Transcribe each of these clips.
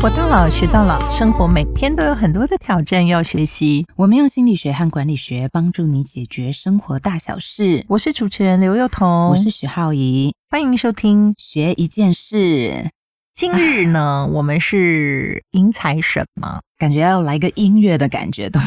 活到老，学到老，生活每天都有很多的挑战要学习。我们用心理学和管理学帮助你解决生活大小事。我是主持人刘幼彤，我是许浩怡，欢迎收听学一件事。今日呢，我们是迎财神吗？感觉要来个音乐的感觉，咚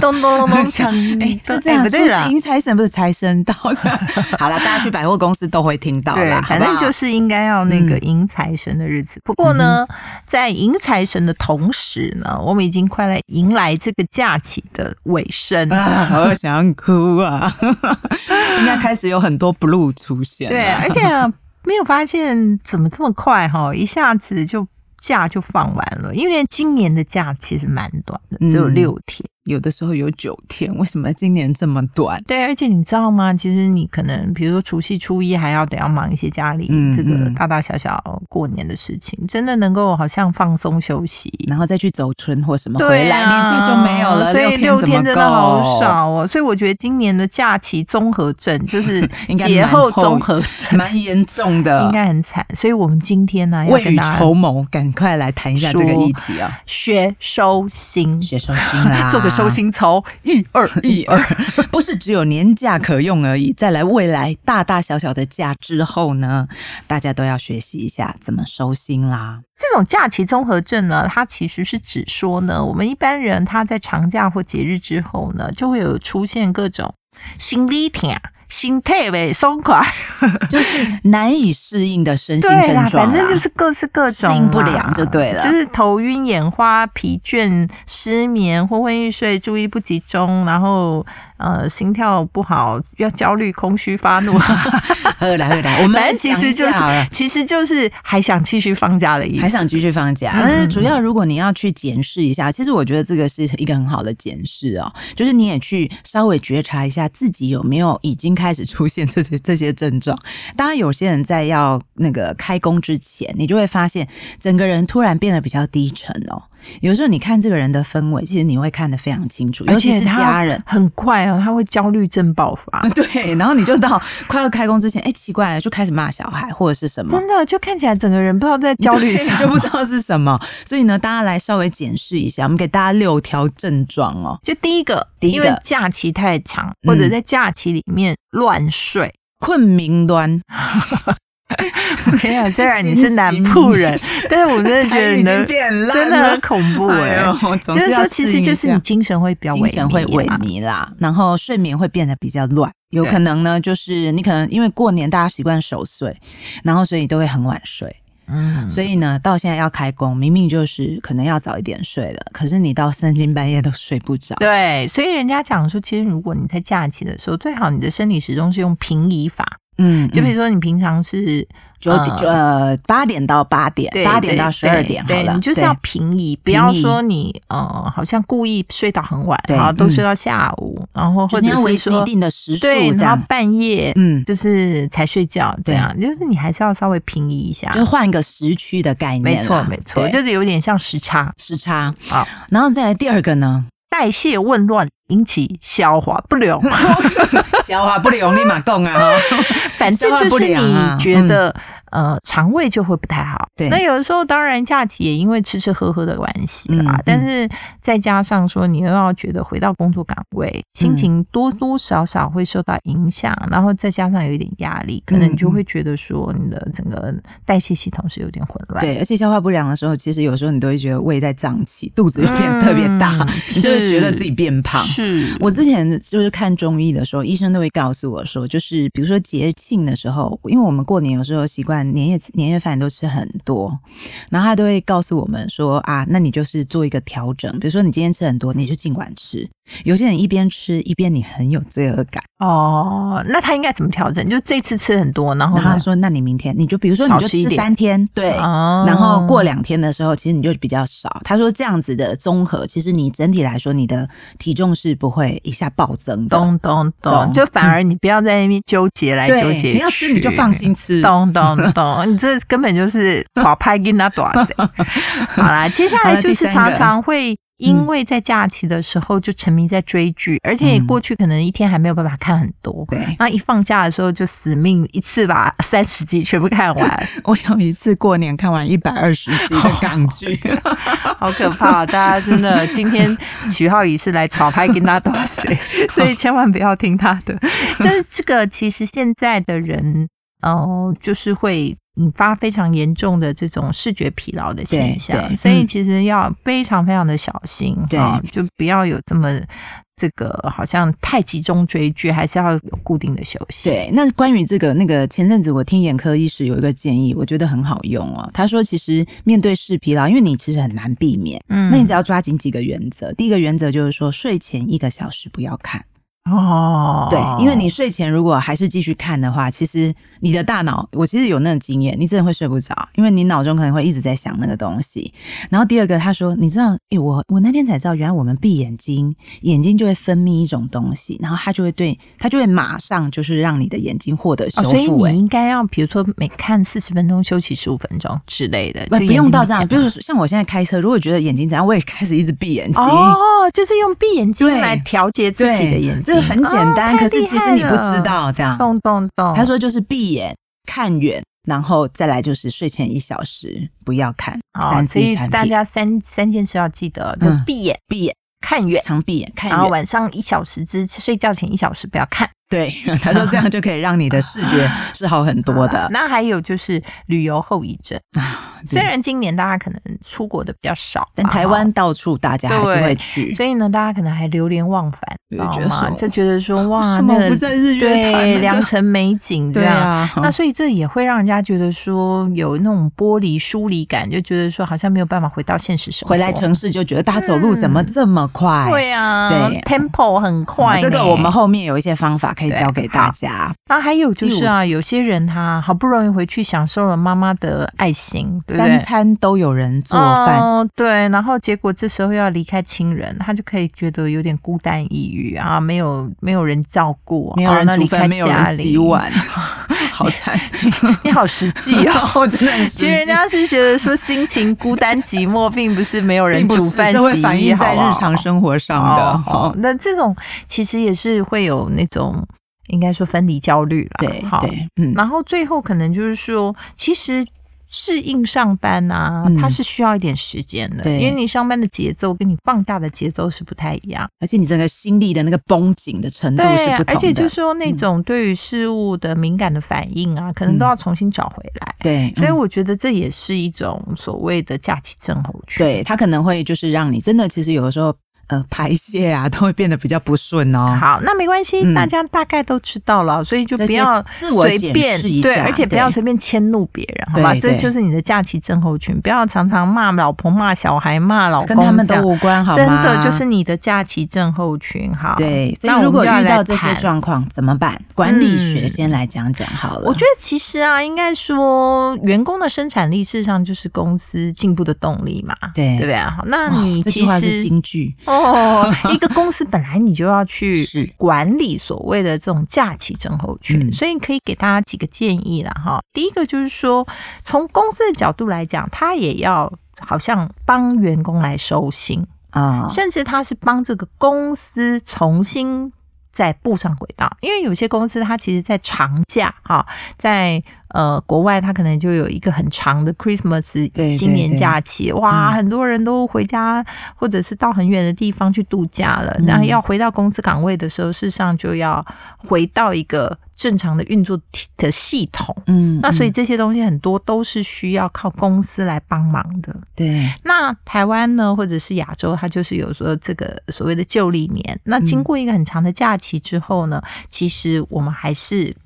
咚咚咚 咚锵！哎，是这样，不对了，迎财神不是财神到的。好了，大家去百货公司都会听到啦。反正就是应该要那个迎财神的日子。不过呢，在迎财神的同时呢，我们已经快来迎来这个假期的尾声啊！好想哭啊！应该开始有很多 blue 出现。对，而且。没有发现怎么这么快哈，一下子就假就放完了，因为今年的假其实蛮短的，只有六天。有的时候有九天，为什么今年这么短？对，而且你知道吗？其实你可能，比如说除夕、初一，还要得要忙一些家里这个大大小小过年的事情，真的能够好像放松休息，然后再去走春或什么回来，年假就没有了。所以六天真的好少哦。所以我觉得今年的假期综合症 就是节后综合症，蛮严重的，应该很惨。所以我们今天呢，未雨绸缪，赶快来谈一下这个议题啊！学收心，学收心啦，做个。收心操，一二 一二，不是只有年假可用而已。再来，未来大大小小的假之后呢，大家都要学习一下怎么收心啦。这种假期综合症呢，它其实是指说呢，我们一般人他在长假或节日之后呢，就会有出现各种心理痛。心态呗松快，就是难以适应的身心症状反正就是各式各种，适应不良就对了。就是头晕眼花、疲倦、失眠、昏昏欲睡、注意不集中，然后。呃，心跳不好，要焦虑、空虚、发怒。喝来喝来，我们其实就是，其实就是还想继续放假的意思，还想继续放假。但是主要，如果你要去检视一下，其实我觉得这个是一个很好的检视哦，就是你也去稍微觉察一下自己有没有已经开始出现 这些这些症状。当然，有些人在要那个开工之前，你就会发现整个人突然变得比较低沉哦。有时候你看这个人的氛围，其实你会看得非常清楚，尤其是家人，很快哦，他会焦虑症爆发。对，然后你就到 快要开工之前，哎，奇怪了，就开始骂小孩或者是什么，真的就看起来整个人不知道在焦虑什么，就不知道是什么。所以呢，大家来稍微检视一下，我们给大家六条症状哦。就第一个，因为假期太长，或者在假期里面乱睡，困明端。天啊！虽然你是南部人，但是我真的觉得你的真的很恐怖 哎。就是说，其实就是你精神会比较精神会萎靡啦，然后睡眠会变得比较乱，有可能呢，就是你可能因为过年大家习惯守岁，然后所以都会很晚睡。嗯，所以呢，到现在要开工，明明就是可能要早一点睡了，可是你到三更半夜都睡不着。对，所以人家讲说，其实如果你在假期的时候，最好你的生理时钟是用平移法。嗯，就比如说你平常是九点呃八点到八点，八点到十二点，对你就是要平移，不要说你呃好像故意睡到很晚，然后都睡到下午，然后或者是说一定的时数，对，然后半夜嗯。就是才睡觉这样，就是你还是要稍微平移一下，就是换一个时区的概念，没错没错，就是有点像时差。时差。啊，然后再来第二个呢。代谢紊乱引起消化不良，消化不良立马讲啊！反正就是你觉得。呃，肠胃就会不太好。对，那有的时候当然假期也因为吃吃喝喝的关系啦，但是再加上说你又要觉得回到工作岗位，心情多多少少会受到影响，然后再加上有一点压力，可能你就会觉得说你的整个代谢系统是有点混乱。对，而且消化不良的时候，其实有时候你都会觉得胃在胀气，肚子又变特别大，你就会觉得自己变胖。是我之前就是看中医的时候，医生都会告诉我说，就是比如说节庆的时候，因为我们过年有时候习惯。年夜年夜饭都吃很多，然后他都会告诉我们说啊，那你就是做一个调整，比如说你今天吃很多，你就尽管吃。有些人一边吃一边你很有罪恶感哦，那他应该怎么调整？就这次吃很多，然后他说，那你明天你就比如说你就吃三天，对，然后过两天的时候，其实你就比较少。他说这样子的综合，其实你整体来说你的体重是不会一下暴增的。咚咚咚，就反而你不要在那边纠结来纠结，你要吃你就放心吃。咚咚咚，你这根本就是耍拍跟他耍谁？好啦，接下来就是常常会。因为在假期的时候就沉迷在追剧，而且过去可能一天还没有办法看很多，对，那一放假的时候就死命一次把三十集全部看完。我有一次过年看完一百二十集的港剧，好可怕！大家真的今天徐浩宇是来炒拍跟他打谁，所以千万不要听他的。就是这个，其实现在的人哦，就是会。引发非常严重的这种视觉疲劳的现象，所以其实要非常非常的小心，对，就不要有这么这个好像太集中追剧，还是要有固定的休息。对，那关于这个那个前阵子我听眼科医师有一个建议，我觉得很好用哦。他说，其实面对视疲劳，因为你其实很难避免，嗯，那你只要抓紧几个原则。第一个原则就是说，睡前一个小时不要看。哦，对，因为你睡前如果还是继续看的话，其实你的大脑，我其实有那种经验，你真的会睡不着，因为你脑中可能会一直在想那个东西。然后第二个，他说，你知道，哎，我我那天才知道，原来我们闭眼睛，眼睛就会分泌一种东西，然后它就会对，它就会马上就是让你的眼睛获得修复。所以你应该要，比如说每看四十分钟休息十五分钟之类的，不不用到这样。比如说像我现在开车，如果觉得眼睛怎样，我也开始一直闭眼睛。哦，就是用闭眼睛来调节自己的眼睛。很简单，可是其实你不知道这样。动动动，他说就是闭眼看远，然后再来就是睡前一小时不要看。三所以大家三三件事要记得，就闭眼、闭眼、看远、常闭眼看远，然后晚上一小时之睡觉前一小时不要看。对，他说这样就可以让你的视觉 是好很多的。那还有就是旅游后遗症啊，虽然今年大家可能出国的比较少，但台湾到处大家还是会去，所以呢，大家可能还流连忘返，知道吗？就觉得说哇，那个对良辰美景这样，那所以这也会让人家觉得说有那种剥离疏离感，就觉得说好像没有办法回到现实生活。回来城市就觉得大家走路怎么这么快？对啊，对，tempo 很快。这个我们后面有一些方法。可以教给大家。那还有就是啊，有些人他好不容易回去享受了妈妈的爱心，三餐都有人做饭，哦对。然后结果这时候要离开亲人，他就可以觉得有点孤单抑郁啊，没有没有人照顾，没有人煮饭，没有人洗碗，好惨。你好实际哦，真的。其实人家是觉得说心情孤单寂寞，并不是没有人煮饭洗衣，反映在日常生活上的。那这种其实也是会有那种。应该说分离焦虑了，对，好，嗯，然后最后可能就是说，其实适应上班啊，它是需要一点时间的，因为你上班的节奏跟你放假的节奏是不太一样，而且你整个心力的那个绷紧的程度是不同的，而且就是说那种对于事物的敏感的反应啊，可能都要重新找回来，对，所以我觉得这也是一种所谓的假期症候群，对，它可能会就是让你真的其实有的时候。呃，排泄啊，都会变得比较不顺哦。好，那没关系，大家大概都知道了，所以就不要随便对，而且不要随便迁怒别人，好吧？这就是你的假期症候群，不要常常骂老婆、骂小孩、骂老公，跟他们都无关，好吗？真的就是你的假期症候群，好。对，所以如果遇到这些状况怎么办？管理学先来讲讲好了。我觉得其实啊，应该说员工的生产力事实上就是公司进步的动力嘛，对，对不对？好，那你其实是京剧。哦，一个公司本来你就要去管理所谓的这种假期症候群，所以可以给大家几个建议了哈。第一个就是说，从公司的角度来讲，他也要好像帮员工来收心啊，甚至他是帮这个公司重新。再步上轨道，因为有些公司它其实，在长假哈，在呃国外，它可能就有一个很长的 Christmas 新年假期，哇，很多人都回家或者是到很远的地方去度假了，然后要回到公司岗位的时候，事实上就要回到一个。正常的运作的系统，嗯，那所以这些东西很多都是需要靠公司来帮忙的。对，那台湾呢，或者是亚洲，它就是有说这个所谓的旧历年。那经过一个很长的假期之后呢，其实我们还是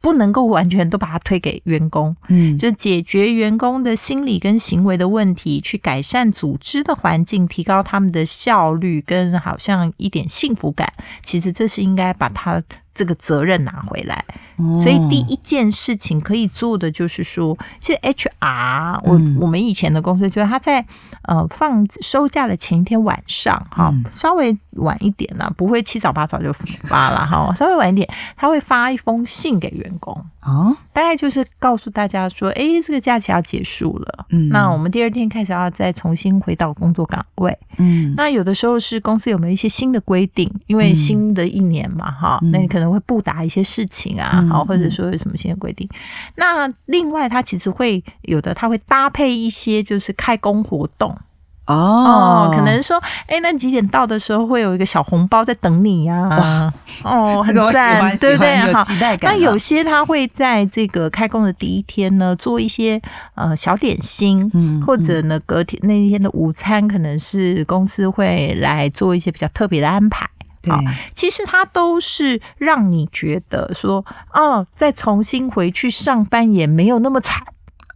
不能够完全都把它推给员工，嗯，就解决员工的心理跟行为的问题，去改善组织的环境，提高他们的效率跟好像一点幸福感。其实这是应该把他。这个责任拿回来，所以第一件事情可以做的就是说，其实 HR，我我们以前的公司就是他在呃放收假的前一天晚上，哈，稍微晚一点呢，不会七早八早就发了 哈，稍微晚一点，他会发一封信给员工。哦，大概就是告诉大家说，哎，这个假期要结束了，嗯，那我们第二天开始要再重新回到工作岗位，嗯，那有的时候是公司有没有一些新的规定，因为新的一年嘛，哈，那你可能会不达一些事情啊，好，或者说有什么新的规定。那另外，它其实会有的，它会搭配一些就是开工活动。哦，可能说，哎，那几点到的时候会有一个小红包在等你呀？哦，很赞，对不对？有期待感。那有些他会在这个开工的第一天呢，做一些呃小点心，嗯，或者呢隔天那一天的午餐，可能是公司会来做一些比较特别的安排。对，其实它都是让你觉得说，哦，再重新回去上班也没有那么惨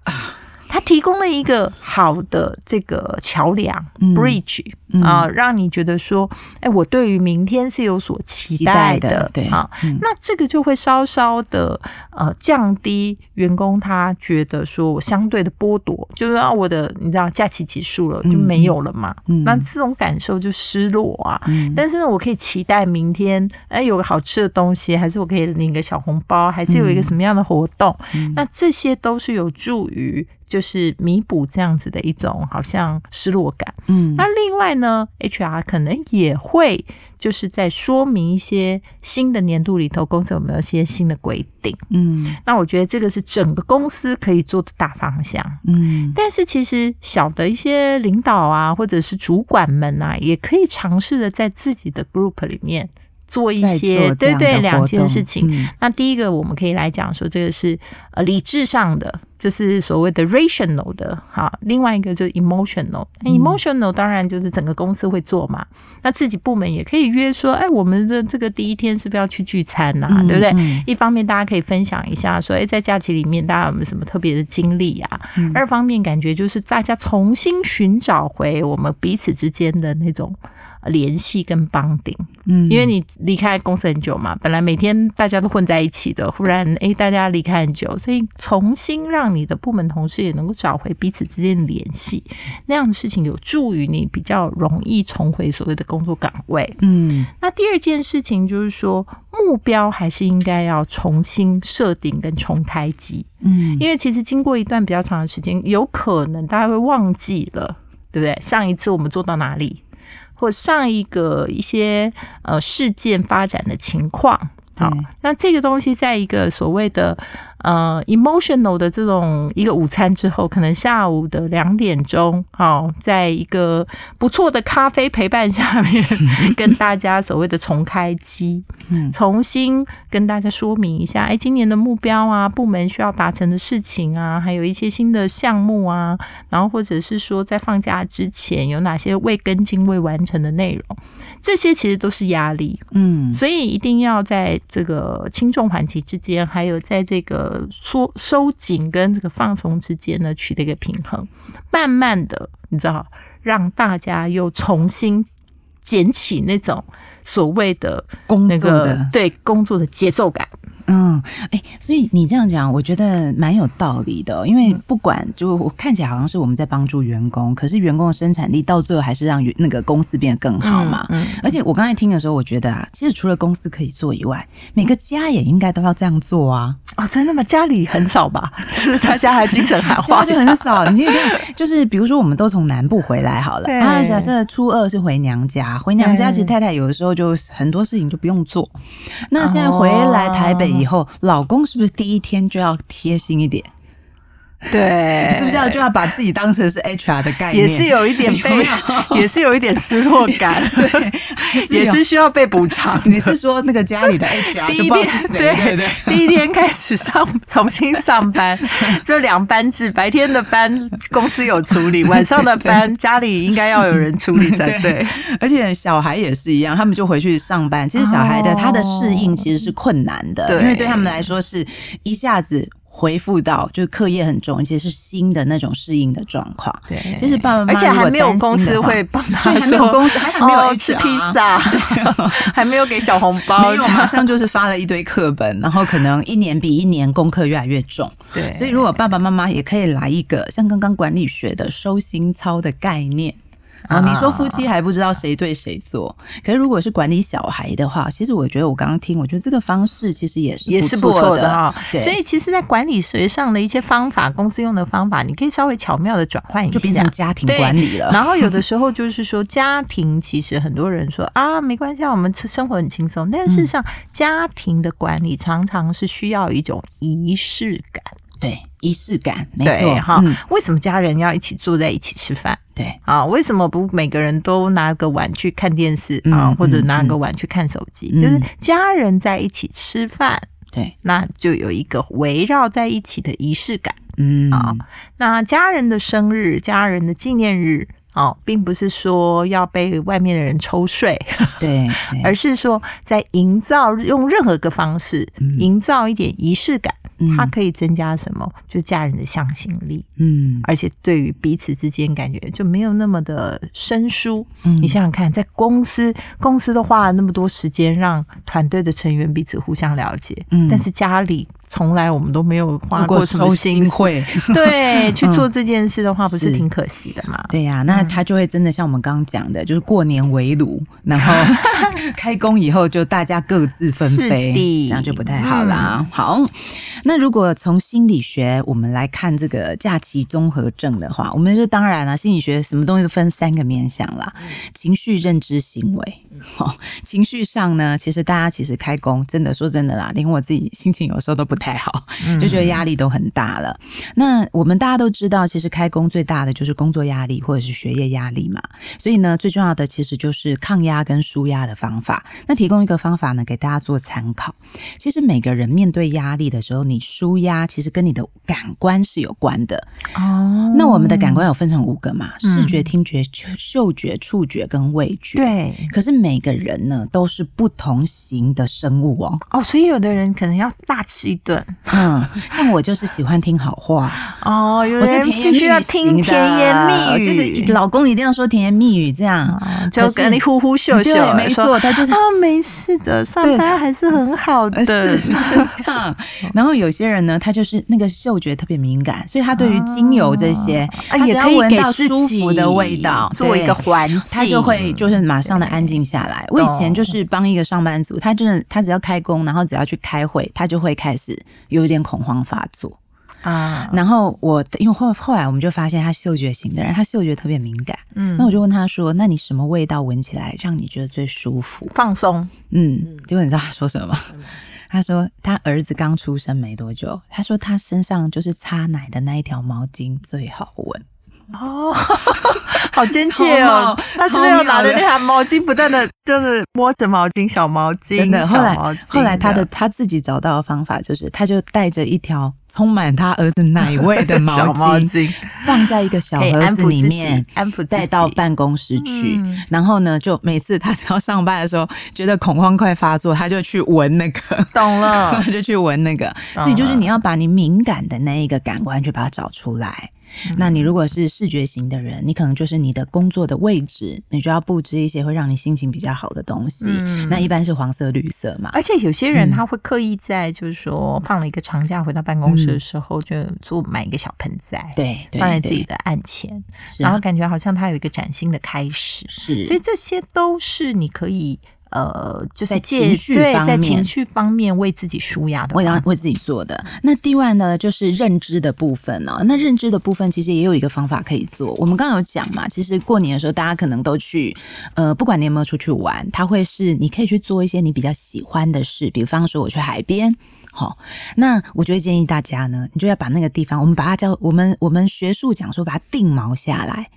啊。它提供了一个好的这个桥梁 bridge 啊，让你觉得说，哎，我对于明天是有所期待的，对啊，那这个就会稍稍的呃降低员工他觉得说我相对的剥夺，就是啊我的你知道假期结束了就没有了嘛，那这种感受就失落啊。但是呢，我可以期待明天，哎，有个好吃的东西，还是我可以领个小红包，还是有一个什么样的活动，那这些都是有助于。就是弥补这样子的一种好像失落感，嗯，那另外呢，HR 可能也会就是在说明一些新的年度里头公司有没有一些新的规定，嗯，那我觉得这个是整个公司可以做的大方向，嗯，但是其实小的一些领导啊，或者是主管们啊，也可以尝试的在自己的 group 里面。做一些对对两件事情，那第一个我们可以来讲说，这个是呃理智上的，就是所谓的 rational 的哈。另外一个就是 emotional，emotional 当然就是整个公司会做嘛。那自己部门也可以约说，哎，我们的这个第一天是不是要去聚餐呐？对不对？一方面大家可以分享一下，说，哎，在假期里面大家有没有什么特别的经历啊？二方面感觉就是大家重新寻找回我们彼此之间的那种。联系跟绑定，嗯，因为你离开公司很久嘛，本来每天大家都混在一起的，忽然哎，大家离开很久，所以重新让你的部门同事也能够找回彼此之间的联系，那样的事情有助于你比较容易重回所谓的工作岗位。嗯，那第二件事情就是说，目标还是应该要重新设定跟重开机。嗯，因为其实经过一段比较长的时间，有可能大家会忘记了，对不对？上一次我们做到哪里？或上一个一些呃事件发展的情况，好，那这个东西在一个所谓的。呃，emotional 的这种一个午餐之后，可能下午的两点钟，好，在一个不错的咖啡陪伴下面，跟大家所谓的重开机，重新跟大家说明一下，哎，今年的目标啊，部门需要达成的事情啊，还有一些新的项目啊，然后或者是说在放假之前有哪些未跟进、未完成的内容。这些其实都是压力，嗯，所以一定要在这个轻重缓急之间，还有在这个缩收紧跟这个放松之间呢，取得一个平衡，慢慢的，你知道，让大家又重新捡起那种所谓的工作的。对工作的节奏感。嗯，哎，所以你这样讲，我觉得蛮有道理的。因为不管就我看起来好像是我们在帮助员工，可是员工的生产力到最后还是让那个公司变得更好嘛。嗯，而且我刚才听的时候，我觉得啊，其实除了公司可以做以外，每个家也应该都要这样做啊。哦，真的吗？家里很少吧？就是大家还精神还花就很少。你看，就是比如说，我们都从南部回来好了啊。假设初二是回娘家，回娘家其实太太有的时候就很多事情就不用做。那现在回来台北。以后老公是不是第一天就要贴心一点？对，是不是要就要把自己当成是 HR 的概念？也是有一点被，也是有一点失落感，对，也是需要被补偿。你是说那个家里的 HR 第一天对对对，第一天开始上重新上班，就两班制，白天的班公司有处理，晚上的班家里应该要有人处理才对。而且小孩也是一样，他们就回去上班。其实小孩的他的适应其实是困难的，因为对他们来说是一下子。恢复到就是课业很重，而且是新的那种适应的状况。对，其实爸爸妈妈而且还没有公司会帮他说，公司还没有吃披萨，还没有给小红包，没有马上就是发了一堆课本，然后可能一年比一年功课越来越重。对，所以如果爸爸妈妈也可以来一个像刚刚管理学的收心操的概念。啊，你说夫妻还不知道谁对谁错，可是如果是管理小孩的话，其实我觉得我刚刚听，我觉得这个方式其实也是也是不错的哈。对，所以其实，在管理学上的一些方法，公司用的方法，你可以稍微巧妙的转换一下，就变成家庭管理了。然后有的时候就是说，家庭其实很多人说啊，没关系，我们生活很轻松，但事实上，家庭的管理常常是需要一种仪式感。对，仪式感，没错哈。为什么家人要一起坐在一起吃饭？对啊，为什么不每个人都拿个碗去看电视啊，或者拿个碗去看手机？就是家人在一起吃饭，对，那就有一个围绕在一起的仪式感。嗯啊，那家人的生日、家人的纪念日，哦，并不是说要被外面的人抽税，对，而是说在营造用任何个方式营造一点仪式感。它可以增加什么？就家人的向心力，嗯，而且对于彼此之间感觉就没有那么的生疏。嗯，你想想看，在公司，公司都花了那么多时间让团队的成员彼此互相了解，嗯，但是家里。从来我们都没有花过什么心会，对，去做这件事的话，不是挺可惜的吗？对呀，那他就会真的像我们刚刚讲的，就是过年围炉，然后 开工以后就大家各自纷飞，这样就不太好啦。好，那如果从心理学我们来看这个假期综合症的话，我们就当然了，心理学什么东西都分三个面向啦，情绪、认知、行为。好，情绪上呢，其实大家其实开工，真的说真的啦，连我自己心情有时候都不太好，就觉得压力都很大了。那我们大家都知道，其实开工最大的就是工作压力或者是学业压力嘛。所以呢，最重要的其实就是抗压跟舒压的方法。那提供一个方法呢，给大家做参考。其实每个人面对压力的时候，你舒压其实跟你的感官是有关的哦。那我们的感官有分成五个嘛？视觉、听觉、嗅觉、触觉跟味觉。对，可是。每个人呢都是不同型的生物哦哦，所以有的人可能要大吃一顿，嗯，像我就是喜欢听好话。哦，有的人必须要听甜言蜜语，就是老公一定要说甜言蜜语，这样。就跟你呼呼秀秀，没错，他就是啊，没事的，上班还是很好的，是这样。然后有些人呢，他就是那个嗅觉特别敏感，所以他对于精油这些，也可以闻到舒服的味道，做一个环境，他就会就是马上的安静下。下来，我以前就是帮一个上班族，他真的，他只要开工，然后只要去开会，他就会开始有一点恐慌发作啊。然后我因为后后来我们就发现他嗅觉型的人，他嗅觉特别敏感。嗯，那我就问他说：“那你什么味道闻起来让你觉得最舒服、放松？”嗯，结果你知道他说什么吗？他说他儿子刚出生没多久，他说他身上就是擦奶的那一条毛巾最好闻。哦，好亲切哦！他是不是要拿着那条毛巾，不断的就是摸着毛巾、小毛巾？真的，后来后来他的他自己找到的方法就是，他就带着一条充满他儿子奶味的 毛巾，放在一个小盒子里面，安抚带到办公室去。然后呢，就每次他只要上班的时候，觉得恐慌快发作，他就去闻那个，懂了，就去闻那个。所以就是你要把你敏感的那一个感官去把它找出来。那你如果是视觉型的人，你可能就是你的工作的位置，你就要布置一些会让你心情比较好的东西。那一般是黄色、绿色嘛。而且有些人他会刻意在，就是说放了一个长假回到办公室的时候，就做买一个小盆栽，对，放在自己的案前，然后感觉好像他有一个崭新的开始。是，所以这些都是你可以。呃，就是情绪方面，在情绪方面为自己舒压的，为为自己做的。那另外呢，就是认知的部分呢。那认知的部分其实也有一个方法可以做。我们刚刚有讲嘛，其实过年的时候，大家可能都去，呃，不管你有没有出去玩，它会是你可以去做一些你比较喜欢的事，比方说我去海边，好，那我就会建议大家呢，你就要把那个地方，我们把它叫我们我们学术讲说把它定锚下来。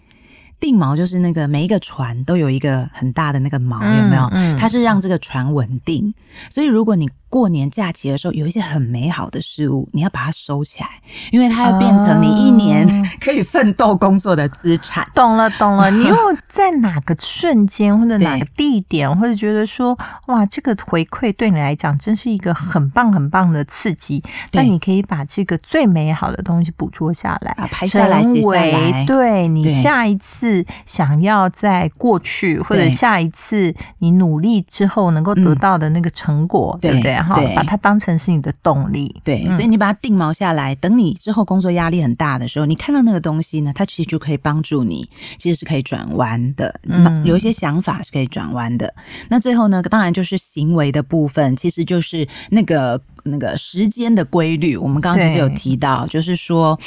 定锚就是那个每一个船都有一个很大的那个锚，有没有？它是让这个船稳定。所以如果你过年假期的时候有一些很美好的事物，你要把它收起来，因为它要变成你一年 可以奋斗工作的资产。懂了，懂了。你又在哪个瞬间或者 哪个地点，或者觉得说哇，这个回馈对你来讲真是一个很棒很棒的刺激，那你可以把这个最美好的东西捕捉下来，拍下来，写下来。对你下一次想要在过去或者下一次你努力之后能够得到的那个成果，对不对？哈，对把它当成是你的动力。对，嗯所以你把它定锚下来，等你之后工作压力很大的时候，你看到那个东西呢，它其实就可以帮助你，其实是可以转弯的。嗯有一些想法是可以转弯的。那最后呢，当然就是行为的部分，其实就是那个那个时间的规律。我们刚刚其实有提到，就是说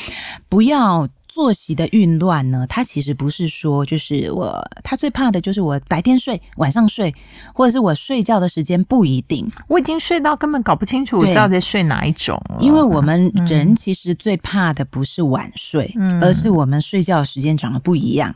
不要。作息的运乱呢，他其实不是说就是我，他最怕的就是我白天睡，晚上睡，或者是我睡觉的时间不一定。我已经睡到根本搞不清楚到底在睡哪一种了，因为我们嗯人其实最怕的不是晚睡，嗯而是我们睡觉的时间长得不一样。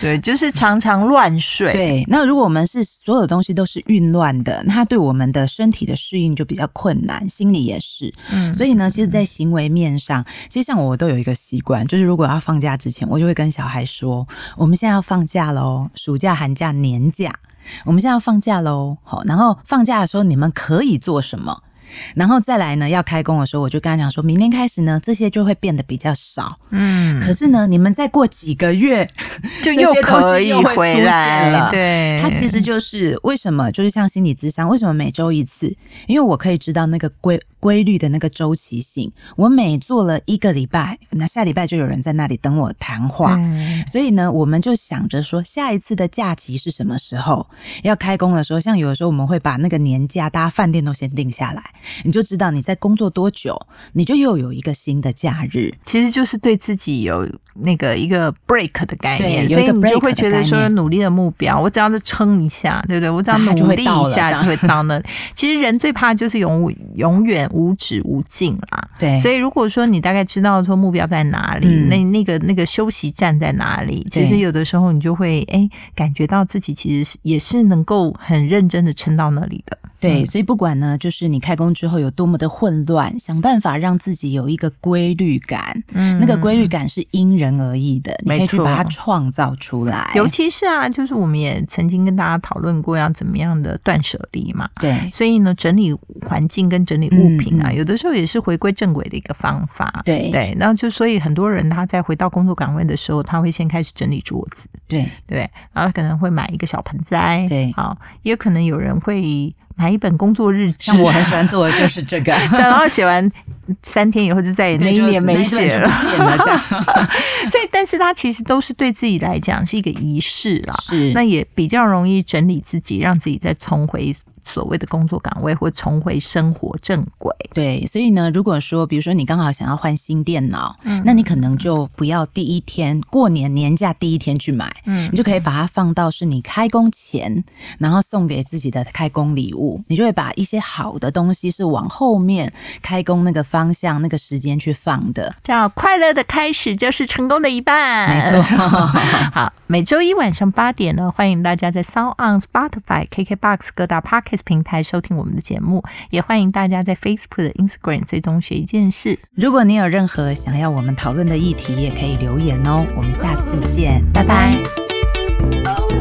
对，就是常常乱睡。对，那如果我们是所有东西都是运乱的，那它对我们的身体的适应就比较困难，心理也是。嗯，所以呢，其实，在行为面上，其实像我都有一个习惯，就是如果要放假之前，我就会跟小孩说：“我们现在要放假喽，暑假、寒假、年假，我们现在要放假喽。好，然后放假的时候你们可以做什么？然后再来呢，要开工的时候，我就跟他讲说，明天开始呢，这些就会变得比较少。嗯，可是呢，你们再过几个月，就又可以又回来了对，它其实就是为什么，就是像心理咨商，为什么每周一次？因为我可以知道那个规规律的那个周期性。我每做了一个礼拜，那下礼拜就有人在那里等我谈话。嗯所以呢，我们就想着说，下一次的假期是什么时候？要开工的时候，像有的时候我们会把那个年假，大家饭店都先定下来，你就知道你在工作多久，你就又有一个新的假日。其实就是对自己有那个一个 break 的概念，所以你就会觉得说努力的目标，我只要是撑一下，对不对？我只要努力一下就会到 那里。其实人最怕就是永永远无止无尽啦。对所以如果说你大概知道说目标在哪里，嗯那那个那个休息站在哪里，其实有的时候你就会哎感觉到自己其实是也是能够很认真的撑到那里的。对，嗯所以不管呢，就是你开工之后有多么的混乱，想办法让自己有一个规律感。嗯那个规律感是因人而异的，你没可以去把它创造出来。尤其是啊，就是我们也曾经跟大家讨论过要怎么样的断舍离嘛。对所以呢，整理环境跟整理物品啊，有的时候也是回归正轨的一个方法。对对，然后就所以很多人他在回到工作岗位的时候，他会先开始整理桌子，对对？然后他可能会买一个小盆栽，对好，也有可能有人会买一本工作日志，像我很喜欢做的就是这个，然后写完三天以后就再也那一年没写了，所以，但是它其实都是对自己来讲是一个仪式啦。是。那也比较容易整理自己，让自己再重回所谓的工作岗位，或重回生活正轨。对，所以呢，如果说比如说你刚好想要换新电脑，嗯那你可能就不要第一天过年年假第一天去买，嗯你就可以把它放到是你开工前，然后送给自己的开工礼物。你就会把一些好的东西是往后面开工那个方向、那个时间去放的。叫快乐的开始就是成功的一半。没错 好，每周一晚上八点呢，欢迎大家在 Sound on Spotify、KKBox 各大 Podcast 平台收听我们的节目，也欢迎大家在 Facebook、Instagram 追踪学一件事。如果你有任何想要我们讨论的议题，也可以留言哦。我们下次见，拜拜 Oh,